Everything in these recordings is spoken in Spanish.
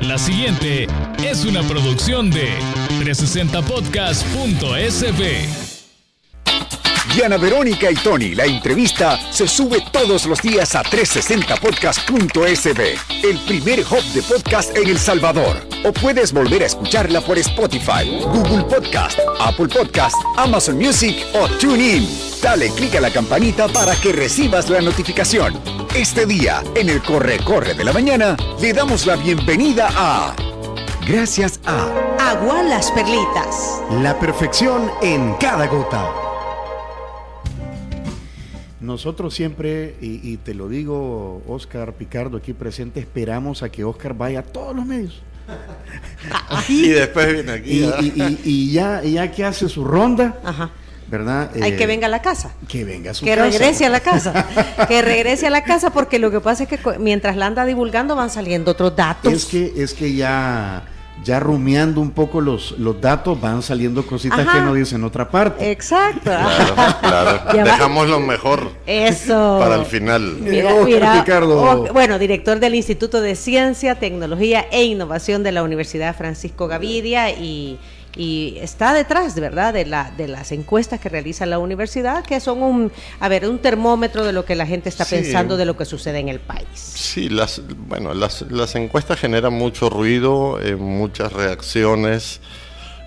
La siguiente es una producción de 360podcast.sb. Diana Verónica y Tony, la entrevista se sube todos los días a 360podcast.sb, el primer hub de podcast en El Salvador. O puedes volver a escucharla por Spotify, Google Podcast, Apple Podcast, Amazon Music o TuneIn. Dale clic a la campanita para que recibas la notificación. Este día, en el Corre Corre de la Mañana, le damos la bienvenida a... Gracias a... Agua Las Perlitas. La perfección en cada gota. Nosotros siempre, y, te lo digo, Oscar Picardo aquí presente, esperamos a que Oscar vaya a todos los medios. y después viene aquí. Y, ya, ya que hace su ronda, ¿verdad? Hay que eh, venga a la casa. Que venga a su que casa. Que regrese a la casa. que regrese a la casa porque lo que pasa es que mientras la anda divulgando van saliendo otros datos. Es que, es que ya ya rumiando un poco los, los datos, van saliendo cositas que no dicen otra parte. Exacto. Claro, Dejamos lo mejor. Eso. Para el final. bueno, director del Instituto de Ciencia, Tecnología e Innovación de la Universidad Francisco Gavidia y y está detrás, ¿verdad?, de, la, de las encuestas que realiza la universidad, que son un, a ver, un termómetro de lo que la gente está pensando de lo que sucede en el país. Sí, las, bueno, las, las encuestas generan mucho ruido, eh, muchas reacciones.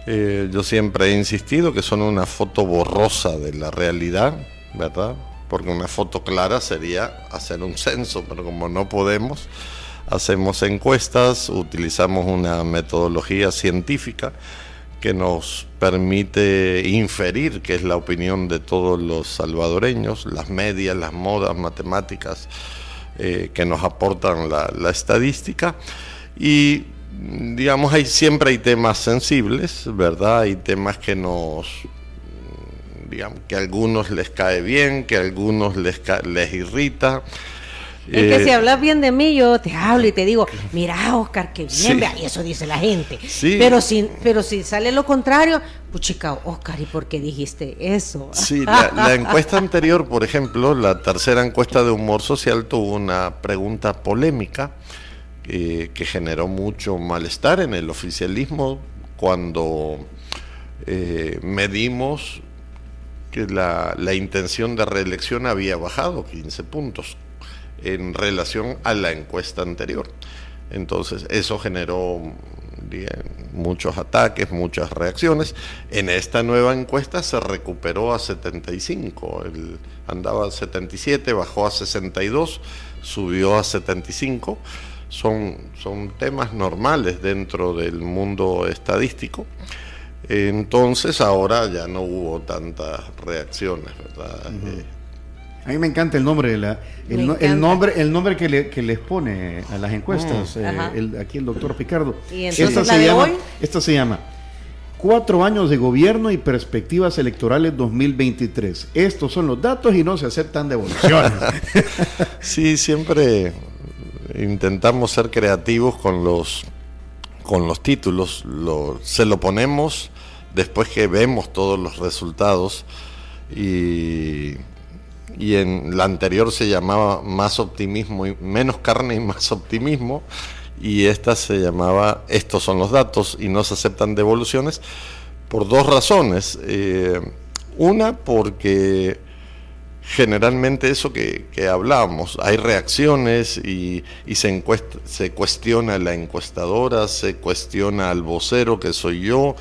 Eh, yo siempre he insistido que son una foto borrosa de la realidad, ¿verdad? Porque una foto clara sería hacer un censo, pero como no podemos, hacemos encuestas, utilizamos una metodología científica que nos permite inferir que es la opinión de todos los salvadoreños, las medias, las modas, matemáticas eh, que nos aportan la, estadística. Y digamos, hay, siempre hay temas sensibles, ¿verdad? Hay temas que nos, digamos, que a algunos les cae bien, que a algunos les, les irrita. Es que si eh, hablas bien de mí, yo te hablo y te digo, mira, Oscar, qué bien, vea, y eso dice la gente. Pero, si, pero si sale lo contrario, puchica, Oscar, ¿y por qué dijiste eso? Sí, la, encuesta anterior, por ejemplo, la tercera encuesta de humor social tuvo una pregunta polémica eh, que generó mucho malestar en el oficialismo cuando eh, medimos que la, la intención de reelección había bajado 15 puntos en relación a la encuesta anterior. Entonces, eso generó muchos ataques, muchas reacciones. En esta nueva encuesta se recuperó a 75, el, andaba a 77, bajó a 62, subió a 75. Son, son temas normales dentro del mundo estadístico. Entonces ahora ya no hubo tantas reacciones, ¿verdad? A mí me encanta el nombre de la, el, nombre, el nombre que, le, que, les pone a las encuestas, mm. eh, aquí el doctor Picardo. ¿Y esta, se llama, esta se llama Cuatro años de gobierno y perspectivas electorales 2023. Estos son los datos y no se aceptan devoluciones. sí, siempre intentamos ser creativos con los, con los títulos. Lo, se lo ponemos después que vemos todos los resultados y y en la anterior se llamaba Más optimismo y menos carne y más optimismo y esta se llamaba Estos son los datos y no se aceptan devoluciones por dos razones. Eh, una porque generalmente eso que, que hablábamos, hay reacciones y, se, se cuestiona la encuestadora, se cuestiona al vocero que soy yo,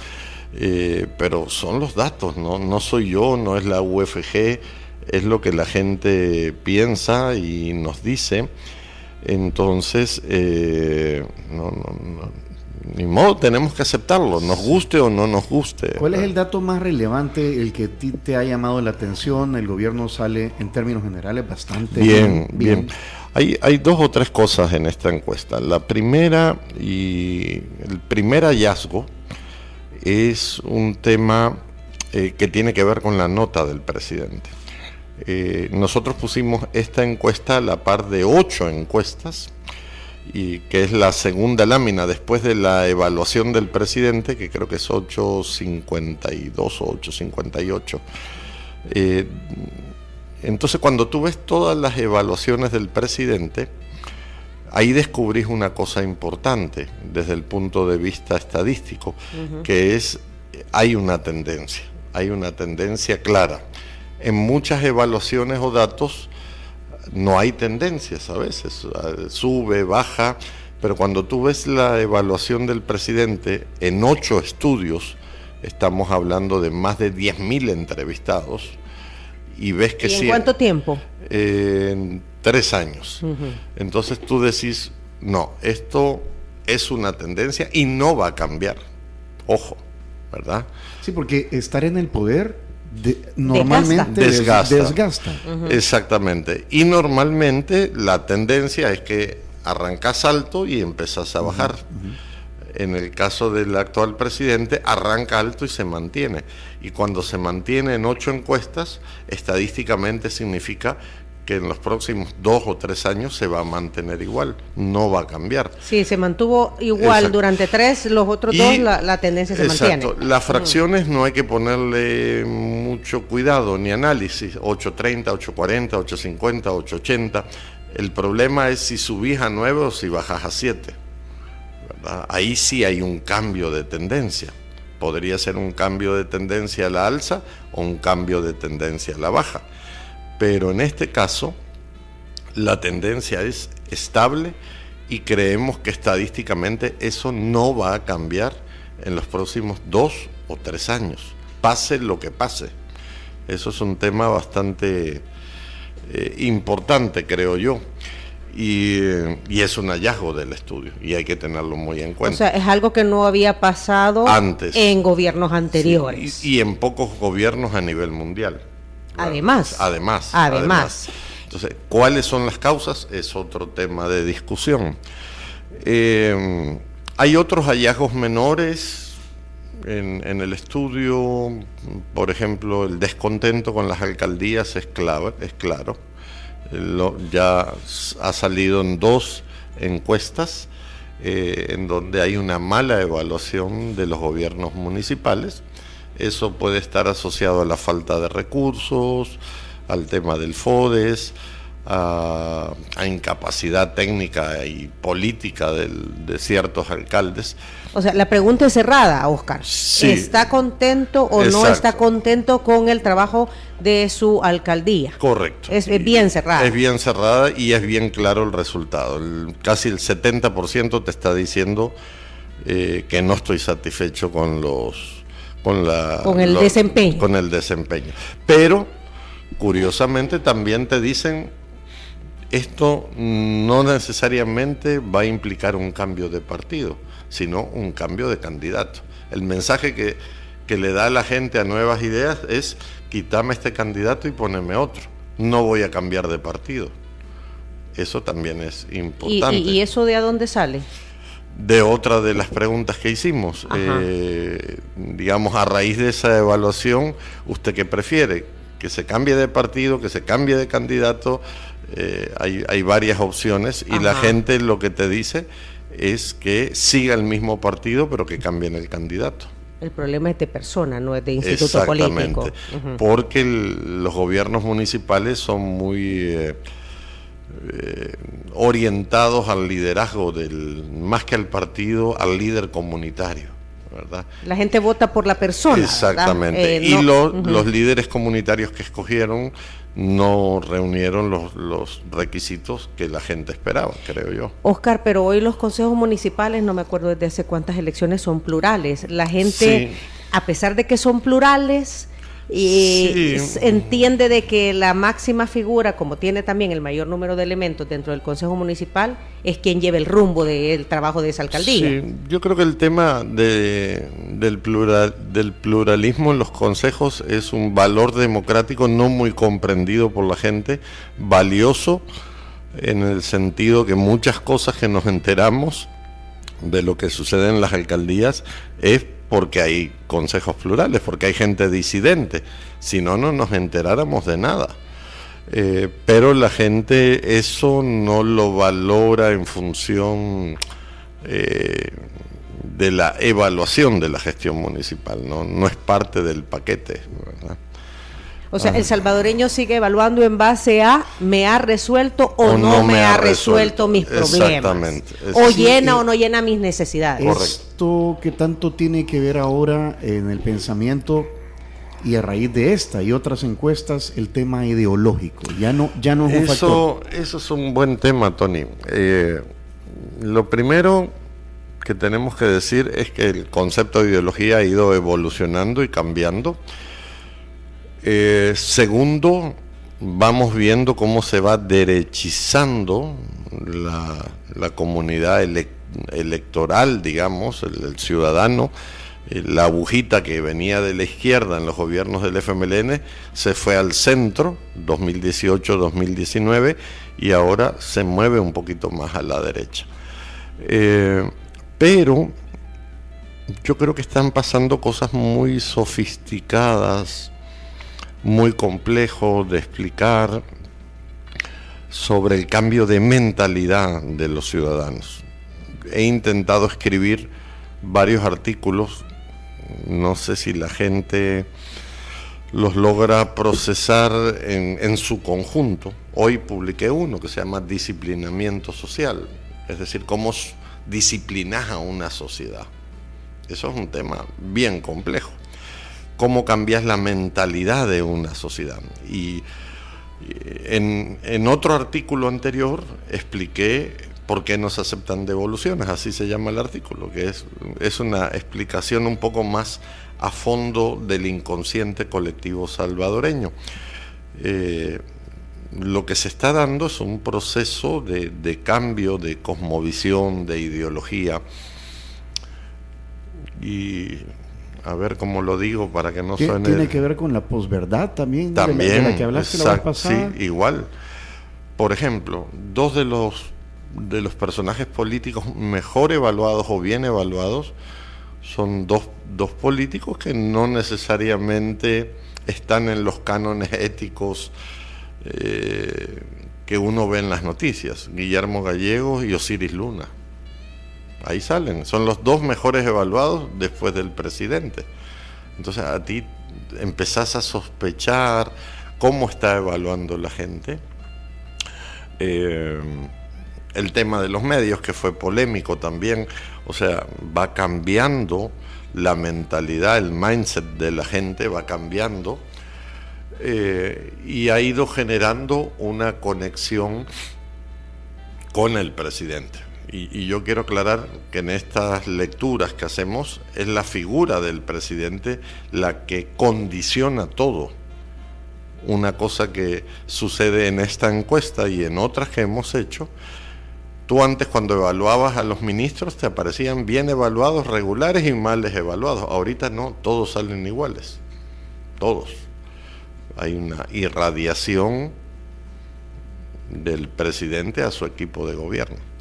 eh, pero son los datos, ¿no? no soy yo, no es la UFG es lo que la gente piensa y nos dice. Entonces, eh, ni modo, tenemos que aceptarlo, nos guste o no nos guste. ¿Cuál es el dato más relevante, el que ti te ha llamado la atención? El gobierno sale en términos generales bastante bien. Bien, Hay, hay dos o tres cosas en esta encuesta. La primera y el primer hallazgo es un tema eh, que tiene que ver con la nota del presidente. Eh, nosotros pusimos esta encuesta a la par de ocho encuestas, y que es la segunda lámina después de la evaluación del presidente, que creo que es 852 o 858. Eh, entonces, cuando tú ves todas las evaluaciones del presidente, ahí descubrís una cosa importante desde el punto de vista estadístico, que es, hay una tendencia, hay una tendencia clara. En muchas evaluaciones o datos no hay tendencias a veces, sube, baja, pero cuando tú ves la evaluación del presidente en ocho estudios, estamos hablando de más de 10.000 entrevistados, y ves que ¿Y en cuánto tiempo? en tres años. Entonces tú decís, no, esto es una tendencia y no va a cambiar. Ojo, ¿verdad? Sí, porque estar en el poder normalmente desgasta. Exactamente. Y normalmente la tendencia es que arrancas alto y empezás a bajar. En el caso del actual presidente, arranca alto y se mantiene. Y cuando se mantiene en ocho encuestas, estadísticamente significa que en los próximos dos o tres años se va a mantener igual, no va a cambiar. Sí, se mantuvo igual durante tres, los otros dos la, tendencia se exacto. Las fracciones no hay que ponerle mucho cuidado ni análisis, 830, 840, 850, 880. El problema es si subís a 9 o si bajas a 7. Ahí sí hay un cambio de tendencia. Podría ser un cambio de tendencia a la alza o un cambio de tendencia a la baja pero en este caso la tendencia es estable y creemos que estadísticamente eso no va a cambiar en los próximos dos o tres años, pase lo que pase. Eso es un tema bastante eh, importante, creo yo. Y, es un hallazgo del estudio y hay que tenerlo muy en cuenta. O sea, es algo que no había pasado antes en gobiernos anteriores. y, en pocos gobiernos a nivel mundial. Además. Además. Además. Entonces, ¿cuáles son las causas? Es otro tema de discusión. Eh, hay otros hallazgos menores en, el estudio, por ejemplo, el descontento con las alcaldías es, clave, es claro. ya ha salido en dos encuestas eh, en donde hay una mala evaluación de los gobiernos municipales eso puede estar asociado a la falta de recursos, al tema del FODES, a, incapacidad técnica y política de ciertos alcaldes. O sea, la pregunta es cerrada, Oscar. ¿Está contento o no está contento con el trabajo de su alcaldía? Correcto. Es, bien cerrada. Es bien cerrada y es bien claro el resultado. casi el 70% te está diciendo eh, que no estoy satisfecho con los con, la, con el desempeño. Con el desempeño. Pero, curiosamente, también te dicen, esto no necesariamente va a implicar un cambio de partido, sino un cambio de candidato. El mensaje que, que le da a la gente a nuevas ideas es, quítame este candidato y poneme otro. No voy a cambiar de partido. Eso también es importante. ¿Y, y eso de a dónde sale? De otra de las preguntas que hicimos. Eh, digamos, a raíz de esa evaluación, ¿usted qué prefiere? ¿Que se cambie de partido, que se cambie de candidato? Eh, hay, varias opciones y la gente lo que te dice es que siga el mismo partido, pero que cambien el candidato. El problema es de persona, no es de instituto político. Porque los gobiernos municipales son muy... Eh, eh, orientados al liderazgo del, más que al partido, al líder comunitario. ¿verdad? La gente vota por la persona. Exactamente. Eh, y los líderes comunitarios que escogieron no reunieron los, los, requisitos que la gente esperaba, creo yo. Oscar, pero hoy los consejos municipales, no me acuerdo desde hace cuántas elecciones, son plurales. La gente, a pesar de que son plurales, y entiende de que la máxima figura, como tiene también el mayor número de elementos dentro del Consejo Municipal, es quien lleva el rumbo del trabajo de esa alcaldía. Sí, yo creo que el tema de, del, plural, del pluralismo en los consejos es un valor democrático no muy comprendido por la gente, valioso en el sentido que muchas cosas que nos enteramos de lo que sucede en las alcaldías es porque hay consejos plurales, porque hay gente disidente. Si no, no nos enteráramos de nada. Eh, pero la gente eso no lo valora en función eh, de la evaluación de la gestión municipal, no, no es parte del paquete. O sea, el salvadoreño sigue evaluando en base a me ha resuelto o, no, me, ha resuelto, mis problemas. Exactamente. O llena o no llena mis necesidades. Esto que tanto tiene que ver ahora en el pensamiento y a raíz de esta y otras encuestas el tema ideológico ya no ya no es un eso, Eso es un buen tema, Tony. Eh, lo primero que tenemos que decir es que el concepto de ideología ha ido evolucionando y cambiando. Eh, segundo, vamos viendo cómo se va derechizando la, comunidad electoral, digamos, el, ciudadano. Eh, la agujita que venía de la izquierda en los gobiernos del FMLN se fue al centro, 2018-2019, y ahora se mueve un poquito más a la derecha. Eh, pero yo creo que están pasando cosas muy sofisticadas, muy complejo de explicar sobre el cambio de mentalidad de los ciudadanos. He intentado escribir varios artículos, no sé si la gente los logra procesar en, en su conjunto. Hoy publiqué uno que se llama Disciplinamiento Social, es decir, cómo disciplinas a una sociedad. Eso es un tema bien complejo. Cómo cambias la mentalidad de una sociedad. Y en, otro artículo anterior expliqué por qué no se aceptan devoluciones, así se llama el artículo, que es, es una explicación un poco más a fondo del inconsciente colectivo salvadoreño. Eh, lo que se está dando es un proceso de, cambio de cosmovisión, de ideología. Y a ver cómo lo digo para que no suene. Tiene que ver con la posverdad también, también de la, que hablaste la vez pasada. Sí, igual. Por ejemplo, dos de los de los personajes políticos mejor evaluados o bien evaluados son dos, dos políticos que no necesariamente están en los cánones éticos eh, que uno ve en las noticias, Guillermo Gallegos y Osiris Luna. Ahí salen, son los dos mejores evaluados después del presidente. Entonces a ti empezás a sospechar cómo está evaluando la gente. Eh, el tema de los medios, que fue polémico también, o sea, va cambiando la mentalidad, el mindset de la gente va cambiando eh, y ha ido generando una conexión con el presidente. Y, yo quiero aclarar que en estas lecturas que hacemos es la figura del presidente la que condiciona todo. Una cosa que sucede en esta encuesta y en otras que hemos hecho, tú antes cuando evaluabas a los ministros te aparecían bien evaluados, regulares y males evaluados. Ahorita no, todos salen iguales. Todos hay una irradiación del presidente a su equipo de gobierno.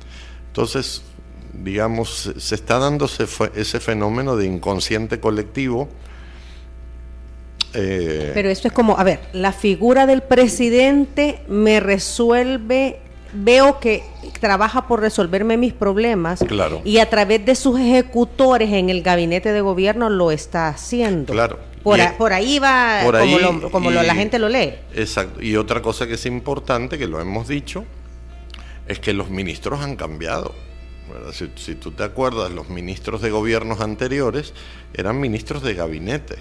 Entonces, digamos, se está dando ese fenómeno de inconsciente colectivo. Eh, Pero esto es como, a ver, la figura del presidente me resuelve, veo que trabaja por resolverme mis problemas claro. y a través de sus ejecutores en el gabinete de gobierno lo está haciendo. Claro. Por, ahí va como, la gente lo lee. Exacto. Y otra cosa que es importante, que lo hemos dicho, es que los ministros han cambiado. Si, tú te acuerdas, los ministros de gobiernos anteriores eran ministros de gabinete.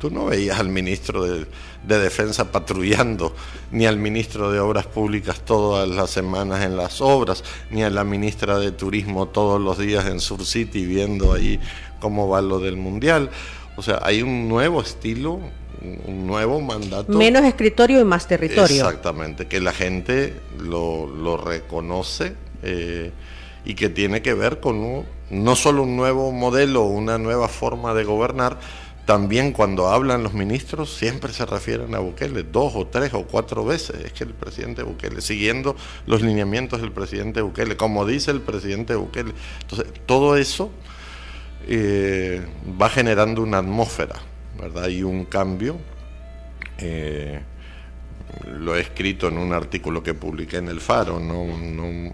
Tú no veías al ministro de, de, Defensa patrullando, ni al ministro de Obras Públicas todas las semanas en las obras, ni a la ministra de Turismo todos los días en Sur City viendo ahí cómo va lo del Mundial. O sea, hay un nuevo estilo, un nuevo mandato. Menos escritorio y más territorio. Exactamente, que la gente lo, reconoce eh, y que tiene que ver con no solo un nuevo modelo, una nueva forma de gobernar, también cuando hablan los ministros siempre se refieren a Bukele, dos o tres o cuatro veces, es que el presidente Bukele, siguiendo los lineamientos del presidente Bukele, como dice el presidente Bukele. Entonces, todo eso eh, va generando una atmósfera, ¿verdad? Y un cambio. Eh, lo he escrito en un artículo que publiqué en El Faro, no,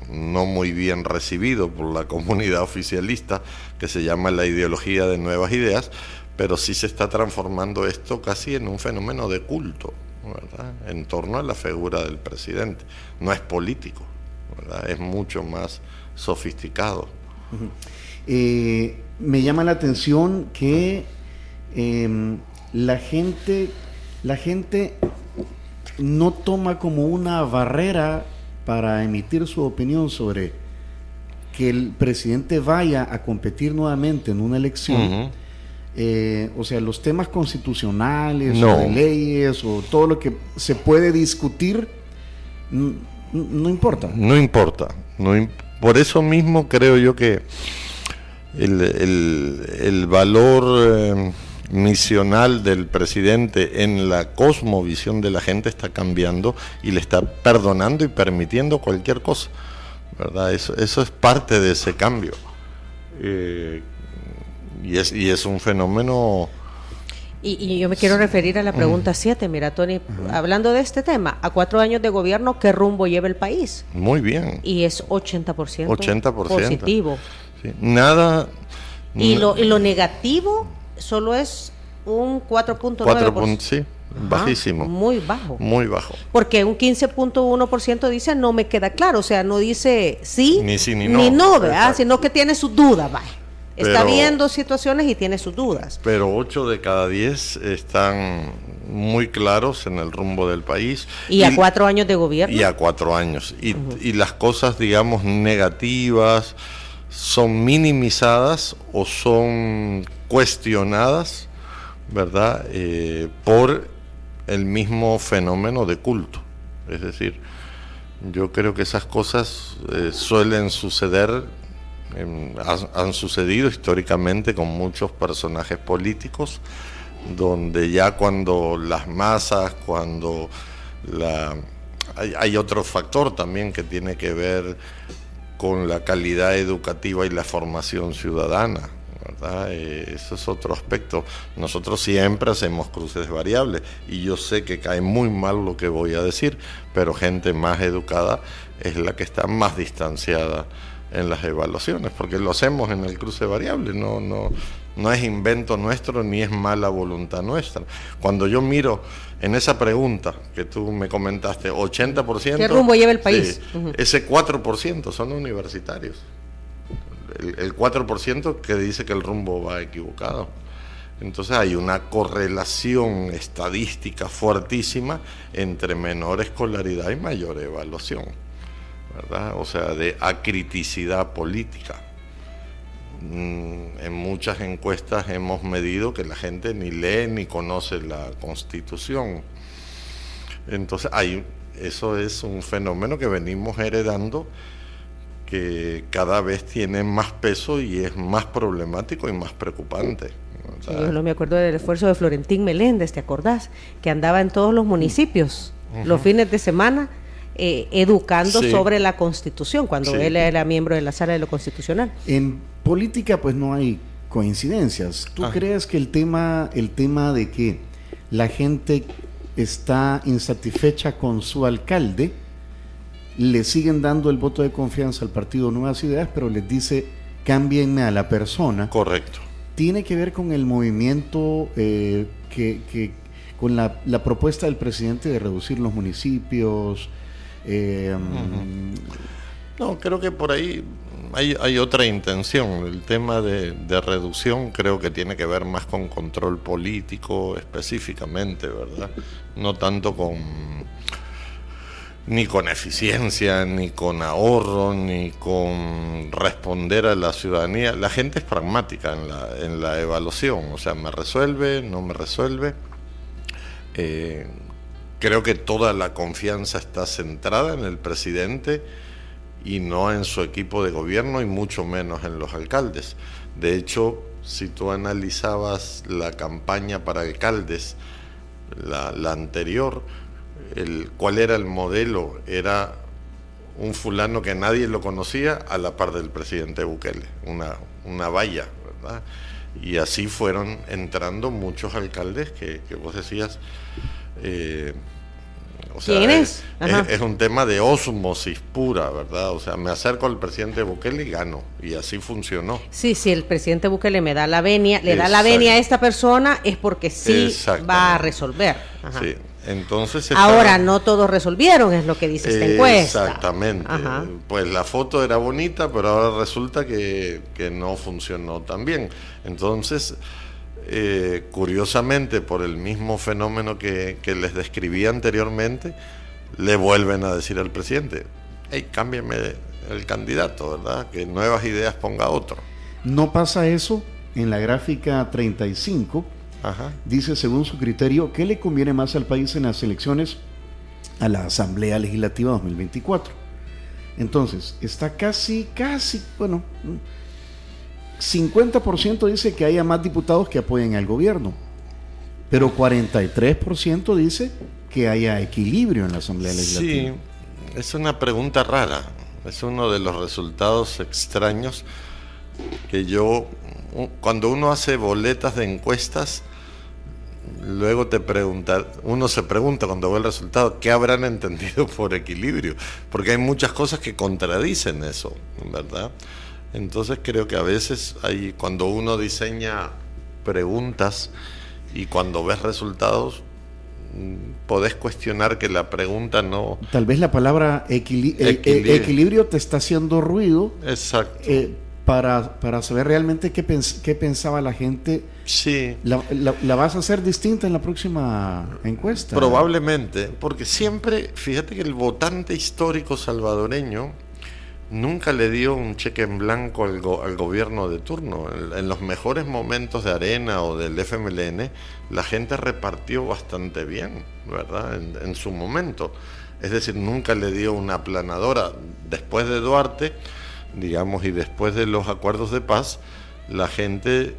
no, muy bien recibido por la comunidad oficialista, que se llama La ideología de nuevas ideas, pero sí se está transformando esto casi en un fenómeno de culto, ¿verdad? En torno a la figura del presidente. No es político. Es mucho más sofisticado. Eh, me llama la atención que em, la gente, la gente no toma como una barrera para emitir su opinión sobre que el presidente vaya a competir nuevamente en una elección. Eh, o sea, los temas constitucionales o de leyes o todo lo que se puede discutir no, importa. No importa. por eso mismo creo yo que el, valor eh, misional del presidente en la cosmovisión de la gente está cambiando y le está perdonando y permitiendo cualquier cosa. ¿verdad? Eso, eso es parte de ese cambio. Eh, y, es, y es un fenómeno... Y, yo me quiero referir a la pregunta 7, mira Tony, hablando de este tema, a cuatro años de gobierno, ¿qué rumbo lleva el país? Muy bien. Y es 80%, 80 positivo. Nada... Y lo, y lo negativo solo es un 4.9%. Sí, bajísimo. muy bajo. Muy bajo. Porque un 15.1% dice no me queda claro, o sea, no dice sí ni sí ni no, ni no ¿verdad? sino que tiene sus dudas, Está viendo situaciones y tiene sus dudas. Pero 8 de cada 10 están muy claros en el rumbo del país. Y, a cuatro años de gobierno. Y a cuatro años. Y, y las cosas, digamos, negativas son minimizadas o son cuestionadas, ¿verdad? Eh, por el mismo fenómeno de culto. Es decir, yo creo que esas cosas eh, suelen suceder, han, sucedido históricamente con muchos personajes políticos, donde ya cuando las masas, cuando la... hay otro factor también que tiene que ver con la calidad educativa y la formación ciudadana. Eh, eso es otro aspecto. Nosotros siempre hacemos cruces variables y yo sé que cae muy mal lo que voy a decir, pero gente más educada es la que está más distanciada en las evaluaciones, porque lo hacemos en el cruce variable, no, no, no es invento nuestro ni es mala voluntad nuestra. Cuando yo miro en esa pregunta que tú me comentaste, 80%... ¿Qué rumbo lleva el país? Ese 4% son universitarios. El, el 4% que dice que el rumbo va equivocado. Entonces hay una correlación estadística fuertísima entre menor escolaridad y mayor evaluación, ¿verdad? O sea, de acriticidad política. Mm, en muchas encuestas hemos medido que la gente ni lee ni conoce la constitución. Entonces, hay, eso es un fenómeno que venimos heredando que cada vez tiene más peso y es más problemático y más preocupante. yo no me acuerdo del esfuerzo de Florentín Meléndez, ¿te acordás? Que andaba en todos los municipios los fines de semana eh, educando sobre la Constitución, cuando él era miembro de la Sala de lo Constitucional. En política, pues no hay coincidencias. ¿Tú ah. crees que el tema, el tema de que la gente está insatisfecha con su alcalde, le siguen dando el voto de confianza al partido Nuevas Ideas, pero les dice cámbienme a la persona? Correcto. Tiene que ver con el movimiento eh, que, con la, propuesta del presidente de reducir los municipios, eh, no, creo que por ahí hay, otra intención. El tema de, reducción creo que tiene que ver más con control político específicamente, ¿verdad? No tanto con ni con eficiencia, ni con ahorro, ni con responder a la ciudadanía. La gente es pragmática en la, en la evaluación, o sea, me resuelve, no me resuelve. Eh, Creo que toda la confianza está centrada en el presidente y no en su equipo de gobierno y mucho menos en los alcaldes. De hecho, si tú analizabas la campaña para alcaldes, la, anterior, el, ¿cuál era el modelo? Era un fulano que nadie lo conocía a la par del presidente Bukele, una, una valla, ¿verdad? Y así fueron entrando muchos alcaldes que, que vos decías, eh, O sea, ¿Quién es? Es, un tema de osmosis pura, ¿verdad? O sea, me acerco al presidente Bukele y gano. Y así funcionó. Sí, si el presidente Bukele me da la venia, le da la venia a esta persona, es porque sí va a resolver. Sí. Entonces ahora no todos resolvieron es lo que dice esta encuesta exactamente pues la foto era bonita pero ahora resulta que, que no funcionó tan bien entonces eh, curiosamente por el mismo fenómeno que, les describí anteriormente, le vuelven a decir al presidente, hey, cámbiame el candidato, ¿verdad? Que nuevas ideas ponga otro. No pasa eso en la gráfica 35. Dice, según su criterio, ¿qué le conviene más al país en las elecciones a la Asamblea Legislativa 2024? Entonces, está casi, casi, bueno, 50% dice que haya más diputados que apoyen al gobierno, pero 43% dice que haya equilibrio en la Asamblea Legislativa. Sí, es una pregunta rara, es uno de los resultados extraños que yo, cuando uno hace boletas de encuestas, luego te pregunta, uno se pregunta cuando ve el resultado, ¿qué habrán entendido por equilibrio? Porque hay muchas cosas que contradicen eso, ¿verdad? Entonces creo que a veces hay, cuando uno diseña preguntas y cuando ves resultados, mm, podés cuestionar que la pregunta no... Tal vez la palabra eh, eh, equilibrio. te está haciendo ruido. Exacto. Eh, para, para, saber realmente qué, qué pensaba la gente. Sí. La, la, vas a hacer distinta en la próxima encuesta? Probablemente, porque siempre, fíjate que el votante histórico salvadoreño nunca le dio un cheque en blanco al, gobierno de turno. En, los mejores momentos de Arena o del FMLN, la gente repartió bastante bien, ¿verdad? En, su momento. Es decir, nunca le dio una aplanadora. Después de Duarte, digamos, y después de los acuerdos de paz, la gente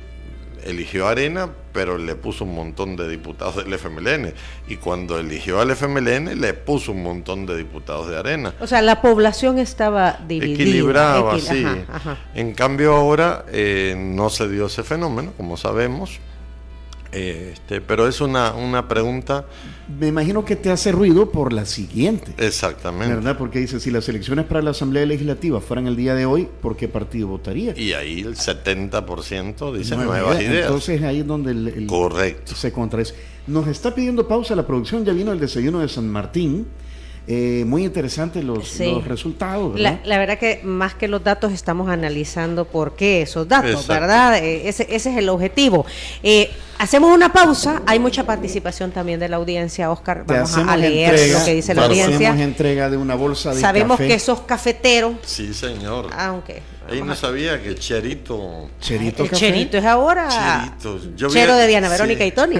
eligió Arena, pero le puso un montón de diputados del FMLN. Y cuando eligió al FMLN, le puso un montón de diputados de Arena. O sea, la población estaba dividida. Equilibrada, sí. En cambio ahora eh, no se dio ese fenómeno, como sabemos. Este, pero es una, una pregunta. Me imagino que te hace ruido por la siguiente. Exactamente. ¿Verdad? Porque dice, si las elecciones para la Asamblea Legislativa fueran el día de hoy, ¿por qué partido votaría? Y ahí el 70% dice nuevas ideas. Entonces ahí es donde el, Correcto. se contradice. Nos está pidiendo pausa la producción, ya vino el desayuno de San Martín. Eh, muy interesantes los, resultados. La, verdad que más que los datos estamos analizando por qué esos datos, ¿verdad? Eh, ese, ese, es el objetivo. Eh, hacemos una pausa, hay mucha participación también de la audiencia, Oscar. Vamos a leer lo que dice la audiencia. Hacemos entrega de una bolsa de Sabemos que sos cafeteros. Sí, señor. Aunque. Ah, Ahí no sabía que Cherito. Cherito El Cherito es ahora. Cherito. Chero de Diana Verónica y Tony.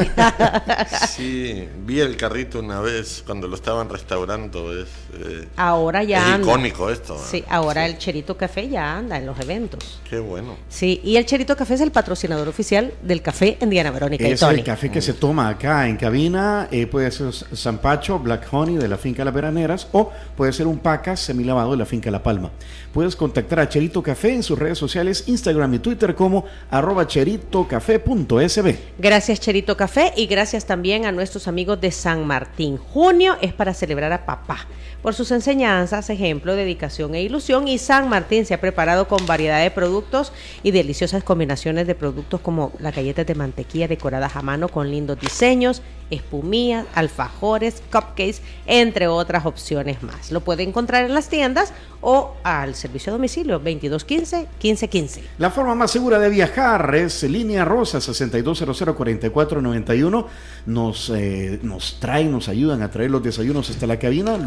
sí, vi el carrito una vez cuando lo estaban restaurando. Es, eh, ahora ya. Es icónico esto. Sí, ahora el Cherito Café ya anda en los eventos. Qué bueno. Sí, y el Cherito Café es el patrocinador oficial del café en Diana Verónica y Tony. Es el café que se toma acá en cabina. Eh, puede ser Zampacho, Black Honey de la finca Las Veraneras o puede ser un Pacas semilavado de la finca La Palma. Puedes contactar a Cherito Café en sus redes sociales, Instagram y Twitter como arroba cheritocafé.sb. Gracias Cherito Café y gracias también a nuestros amigos de San Martín. Junio es para celebrar a papá por sus enseñanzas, ejemplo, dedicación e ilusión y San Martín se ha preparado con variedad de productos y deliciosas combinaciones de productos como las galletas de mantequilla decoradas a mano con lindos diseños, espumillas, alfajores, cupcakes, entre otras opciones más. Lo puede encontrar en las tiendas o al servicio a domicilio 2215 1515. La forma más segura de viajar es Línea Rosa 62004491. Nos, eh, nos traen, nos ayudan a traer los desayunos hasta la cabina.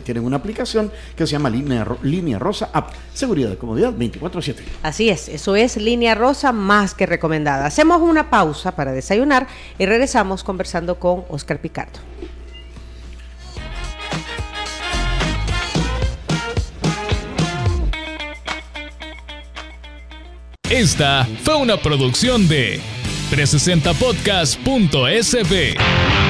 Tienen una aplicación que se llama Línea, Línea Rosa App. Seguridad y comodidad 24-7. Así es, eso es Línea Rosa más que recomendada. Hacemos una pausa para desayunar y regresamos conversando con Oscar Picardo. Esta fue una producción de 360podcast.sb.